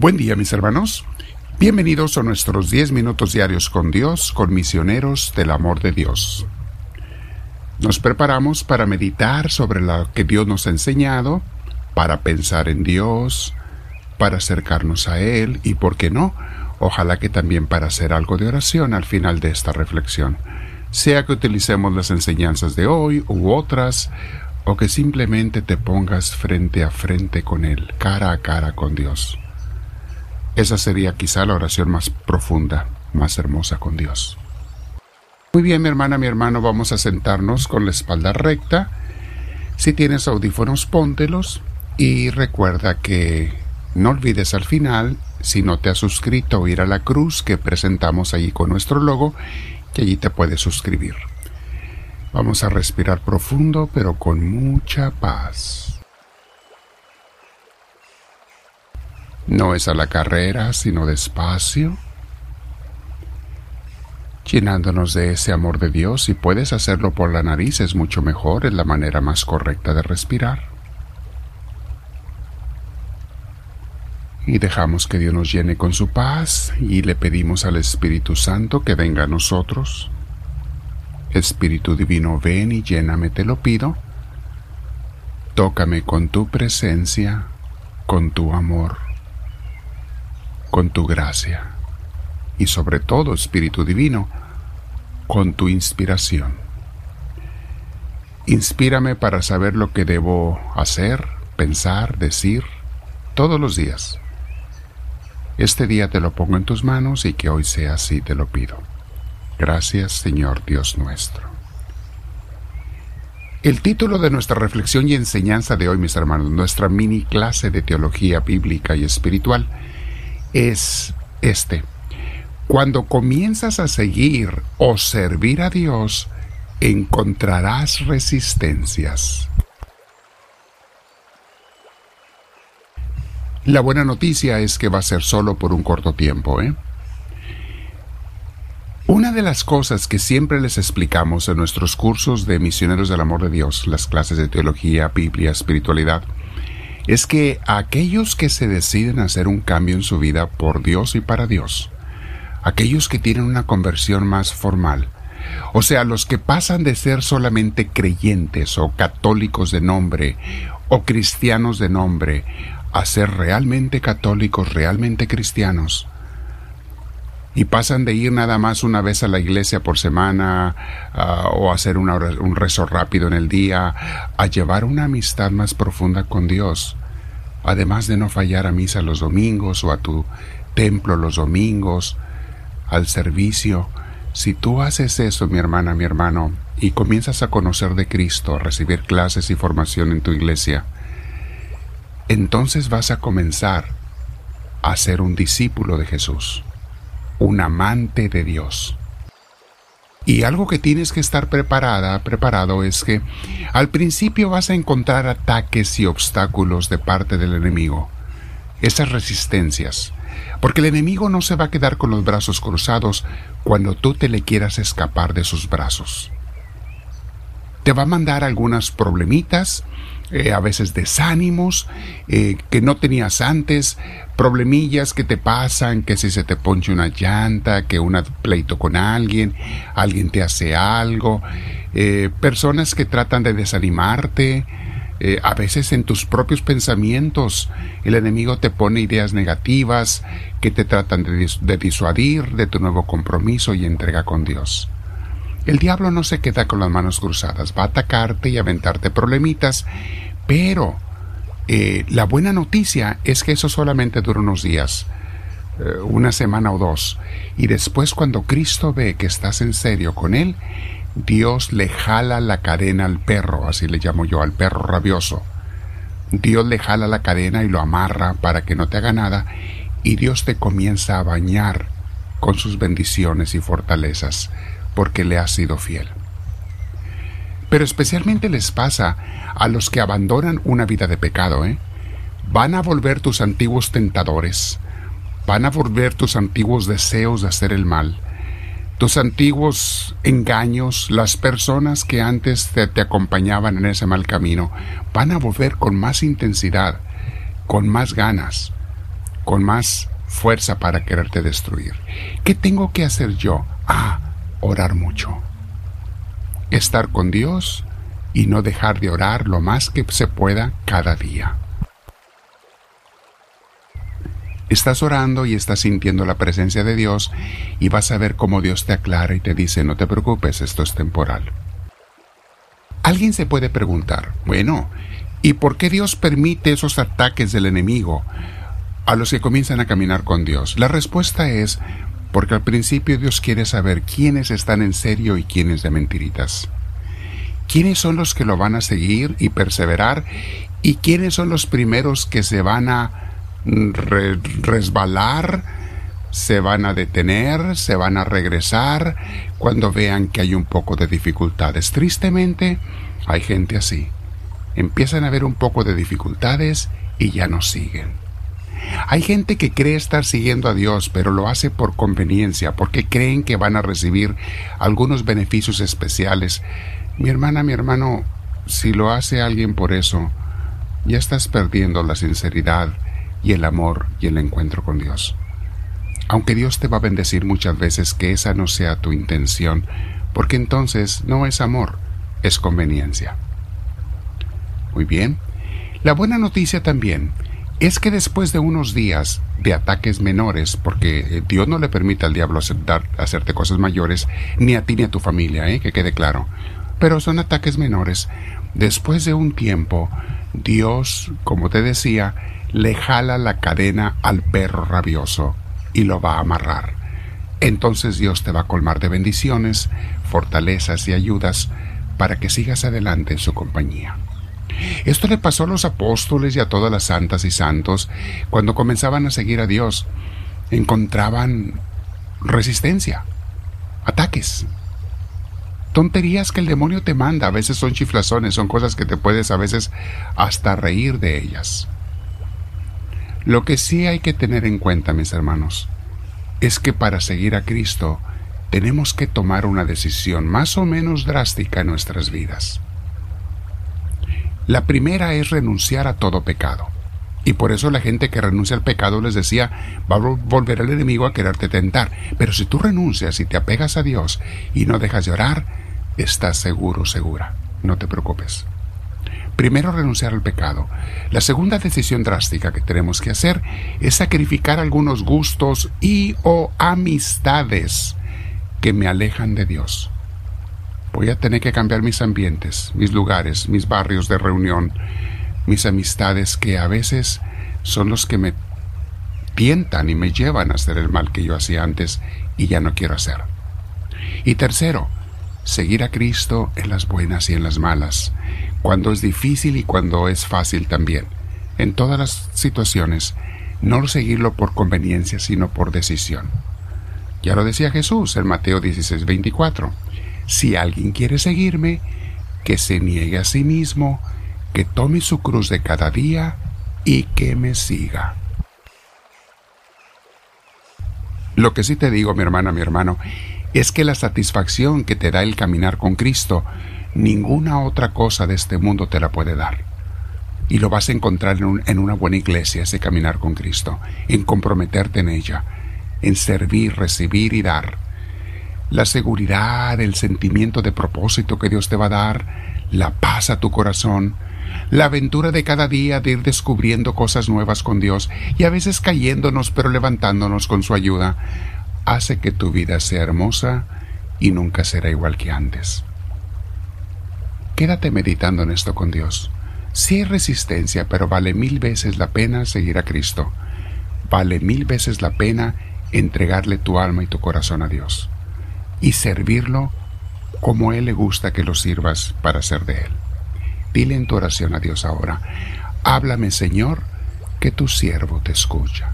Buen día mis hermanos. Bienvenidos a nuestros 10 minutos diarios con Dios, con misioneros del amor de Dios. Nos preparamos para meditar sobre lo que Dios nos ha enseñado, para pensar en Dios, para acercarnos a Él y, ¿por qué no? Ojalá que también para hacer algo de oración al final de esta reflexión. Sea que utilicemos las enseñanzas de hoy u otras, o que simplemente te pongas frente a frente con Él, cara a cara con Dios. Esa sería quizá la oración más profunda, más hermosa con Dios. Muy bien, mi hermana, mi hermano, vamos a sentarnos con la espalda recta. Si tienes audífonos, póntelos y recuerda que no olvides al final, si no te has suscrito, ir a la cruz que presentamos allí con nuestro logo, que allí te puedes suscribir. Vamos a respirar profundo, pero con mucha paz. No es a la carrera, sino despacio, llenándonos de ese amor de Dios. Si puedes hacerlo por la nariz es mucho mejor, es la manera más correcta de respirar. Y dejamos que Dios nos llene con su paz y le pedimos al Espíritu Santo que venga a nosotros. Espíritu Divino, ven y lléname, te lo pido. Tócame con tu presencia, con tu amor con tu gracia y sobre todo, Espíritu Divino, con tu inspiración. Inspírame para saber lo que debo hacer, pensar, decir, todos los días. Este día te lo pongo en tus manos y que hoy sea así te lo pido. Gracias, Señor Dios nuestro. El título de nuestra reflexión y enseñanza de hoy, mis hermanos, nuestra mini clase de teología bíblica y espiritual, es este. Cuando comienzas a seguir o servir a Dios, encontrarás resistencias. La buena noticia es que va a ser solo por un corto tiempo, ¿eh? Una de las cosas que siempre les explicamos en nuestros cursos de Misioneros del Amor de Dios, las clases de teología, Biblia, espiritualidad, es que aquellos que se deciden hacer un cambio en su vida por Dios y para Dios, aquellos que tienen una conversión más formal, o sea, los que pasan de ser solamente creyentes o católicos de nombre o cristianos de nombre a ser realmente católicos, realmente cristianos, y pasan de ir nada más una vez a la iglesia por semana uh, o hacer una, un rezo rápido en el día, a llevar una amistad más profunda con Dios, además de no fallar a misa los domingos o a tu templo los domingos, al servicio. Si tú haces eso, mi hermana, mi hermano, y comienzas a conocer de Cristo, a recibir clases y formación en tu iglesia, entonces vas a comenzar a ser un discípulo de Jesús un amante de Dios. Y algo que tienes que estar preparada, preparado es que al principio vas a encontrar ataques y obstáculos de parte del enemigo, esas resistencias, porque el enemigo no se va a quedar con los brazos cruzados cuando tú te le quieras escapar de sus brazos. Te va a mandar algunas problemitas, eh, a veces desánimos eh, que no tenías antes, problemillas que te pasan, que si se te ponche una llanta, que un pleito con alguien, alguien te hace algo, eh, personas que tratan de desanimarte, a veces en tus propios pensamientos el enemigo te pone ideas negativas que te tratan de disuadir de tu nuevo compromiso y entrega con Dios. El diablo no se queda con las manos cruzadas, va a atacarte y aventarte problemitas, pero eh, la buena noticia es que eso solamente dura unos días, eh, una semana o dos, y después cuando Cristo ve que estás en serio con Él, Dios le jala la cadena al perro, así le llamo yo, al perro rabioso. Dios le jala la cadena y lo amarra para que no te haga nada, y Dios te comienza a bañar con sus bendiciones y fortalezas porque le has sido fiel. Pero especialmente les pasa a los que abandonan una vida de pecado, ¿eh? Van a volver tus antiguos tentadores, van a volver tus antiguos deseos de hacer el mal, tus antiguos engaños, las personas que antes te, te acompañaban en ese mal camino, van a volver con más intensidad, con más ganas, con más fuerza para quererte destruir. ¿Qué tengo que hacer yo? Ah, orar mucho. Estar con Dios y no dejar de orar lo más que se pueda cada día. Estás orando y estás sintiendo la presencia de Dios y vas a ver cómo Dios te aclara y te dice, no te preocupes, esto es temporal. Alguien se puede preguntar, bueno, ¿y por qué Dios permite esos ataques del enemigo a los que comienzan a caminar con Dios? La respuesta es porque al principio Dios quiere saber quiénes están en serio y quiénes de mentiritas. ¿Quiénes son los que lo van a seguir y perseverar? ¿Y quiénes son los primeros que se van a resbalar, se van a detener, se van a regresar cuando vean que hay un poco de dificultades. Tristemente, hay gente así. Empiezan a ver un poco de dificultades y ya no siguen. Hay gente que cree estar siguiendo a Dios, pero lo hace por conveniencia, porque creen que van a recibir algunos beneficios especiales. Mi hermana, mi hermano, si lo hace alguien por eso, ya estás perdiendo la sinceridad y el amor y el encuentro con Dios. Aunque Dios te va a bendecir muchas veces, que esa no sea tu intención, porque entonces no es amor, es conveniencia. Muy bien. La buena noticia también es que después de unos días de ataques menores, porque eh, Dios no le permite al diablo hacerte cosas mayores, ni a ti ni a tu familia, ¿eh? que quede claro, pero son ataques menores, después de un tiempo, Dios, como te decía, le jala la cadena al perro rabioso y lo va a amarrar. Entonces Dios te va a colmar de bendiciones, fortalezas y ayudas para que sigas adelante en su compañía. Esto le pasó a los apóstoles y a todas las santas y santos cuando comenzaban a seguir a Dios. Encontraban resistencia, ataques, tonterías que el demonio te manda. A veces son chiflazones, son cosas que te puedes a veces hasta reír de ellas. Lo que sí hay que tener en cuenta, mis hermanos, es que para seguir a Cristo tenemos que tomar una decisión más o menos drástica en nuestras vidas. La primera es renunciar a todo pecado. Y por eso la gente que renuncia al pecado les decía, va a volver el enemigo a quererte tentar. Pero si tú renuncias y te apegas a Dios y no dejas de orar, estás seguro, segura. No te preocupes. Primero, renunciar al pecado. La segunda decisión drástica que tenemos que hacer es sacrificar algunos gustos y o amistades que me alejan de Dios. Voy a tener que cambiar mis ambientes, mis lugares, mis barrios de reunión, mis amistades que a veces son los que me tientan y me llevan a hacer el mal que yo hacía antes y ya no quiero hacer. Y tercero, seguir a Cristo en las buenas y en las malas, cuando es difícil y cuando es fácil también. En todas las situaciones, no seguirlo por conveniencia, sino por decisión. Ya lo decía Jesús en Mateo 16, 24. Si alguien quiere seguirme, que se niegue a sí mismo, que tome su cruz de cada día y que me siga. Lo que sí te digo, mi hermana, mi hermano, es que la satisfacción que te da el caminar con Cristo Ninguna otra cosa de este mundo te la puede dar. Y lo vas a encontrar en, una buena iglesia, ese caminar con Cristo, en comprometerte en ella, en servir, recibir y dar. La seguridad, el sentimiento de propósito que Dios te va a dar, la paz a tu corazón, la aventura de cada día de ir descubriendo cosas nuevas con Dios y a veces cayéndonos pero levantándonos con su ayuda, hace que tu vida sea hermosa y nunca será igual que antes. Quédate meditando en esto con Dios. Sí hay resistencia, pero vale mil veces la pena seguir a Cristo. Vale mil veces la pena entregarle tu alma y tu corazón a Dios. Y servirlo como Él le gusta que lo sirvas para ser de Él. Dile en tu oración a Dios ahora, háblame Señor, que tu siervo te escucha.